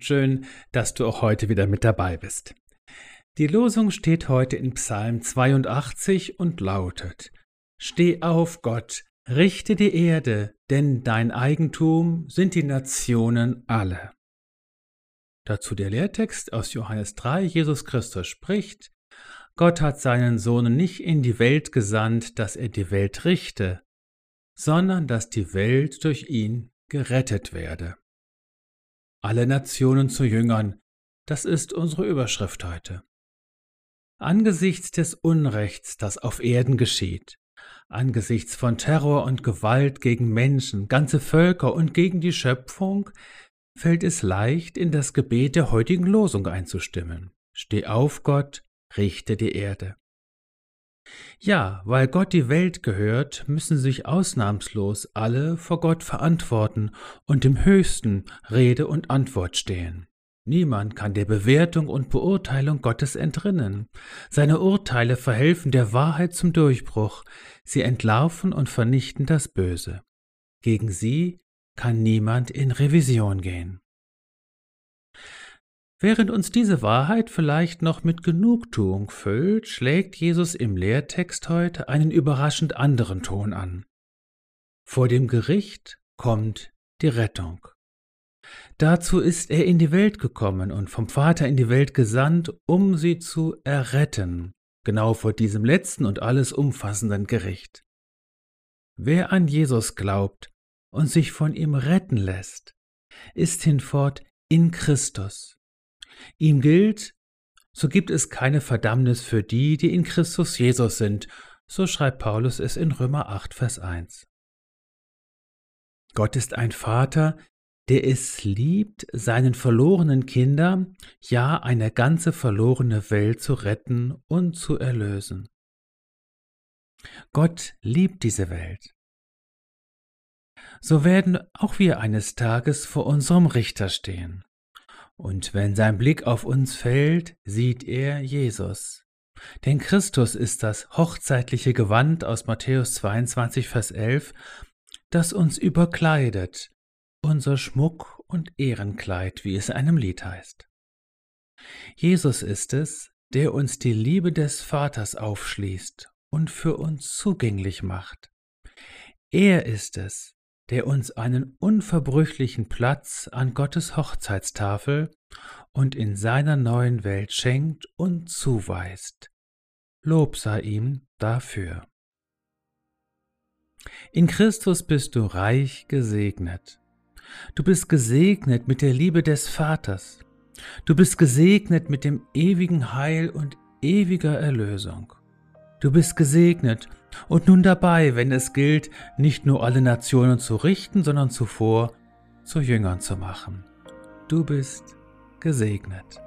Schön, dass du auch heute wieder mit dabei bist. Die Losung steht heute in Psalm 82 und lautet: Steh auf, Gott, richte die Erde, denn dein Eigentum sind die Nationen alle. Dazu der Lehrtext aus Johannes 3, Jesus Christus spricht, Gott hat seinen Sohn nicht in die Welt gesandt, dass er die Welt richte, sondern dass die Welt durch ihn gerettet werde. Alle Nationen zu Jüngern, das ist unsere Überschrift heute. Angesichts des Unrechts, das auf Erden geschieht, angesichts von Terror und Gewalt gegen Menschen, ganze Völker und gegen die Schöpfung, fällt es leicht, in das Gebet der heutigen Losung einzustimmen. Steh auf, Gott, richte die Erde. Ja, weil Gott die Welt gehört, müssen sich ausnahmslos alle vor Gott verantworten und dem Höchsten Rede und Antwort stehen. Niemand kann der Bewertung und Beurteilung Gottes entrinnen. Seine Urteile verhelfen der Wahrheit zum Durchbruch, sie entlarven und vernichten das Böse. Gegen sie kann niemand in Revision gehen. Während uns diese Wahrheit vielleicht noch mit Genugtuung füllt, schlägt Jesus im Lehrtext heute einen überraschend anderen Ton an. Vor dem Gericht kommt die Rettung. Dazu ist er in die Welt gekommen und vom Vater in die Welt gesandt, um sie zu erretten, genau vor diesem letzten und alles umfassenden Gericht. Wer an Jesus glaubt und sich von ihm retten lässt, ist hinfort in Christus. Ihm gilt, so gibt es keine Verdammnis für die, die in Christus Jesus sind, so schreibt Paulus es in Römer 8, Vers 1. Gott ist ein Vater, der es liebt, seinen verlorenen Kindern, ja eine ganze verlorene Welt zu retten und zu erlösen. Gott liebt diese Welt. So werden auch wir eines Tages vor unserem Richter stehen. Und wenn sein Blick auf uns fällt, sieht er Jesus. Denn Christus ist das hochzeitliche Gewand aus Matthäus 22, Vers 11, das uns überkleidet, unser Schmuck und Ehrenkleid, wie es in einem Lied heißt. Jesus ist es, der uns die Liebe des Vaters aufschließt und für uns zugänglich macht. Er ist es, der uns einen unverbrüchlichen Platz an Gottes Hochzeitstafel und in seiner neuen Welt schenkt und zuweist. Lob sei ihm dafür. In Christus bist du reich gesegnet. Du bist gesegnet mit der Liebe des Vaters. Du bist gesegnet mit dem ewigen Heil und ewiger Erlösung. Du bist gesegnet und nun dabei, wenn es gilt, nicht nur alle Nationen zu richten, sondern zuvor zu Jüngern zu machen. Du bist gesegnet.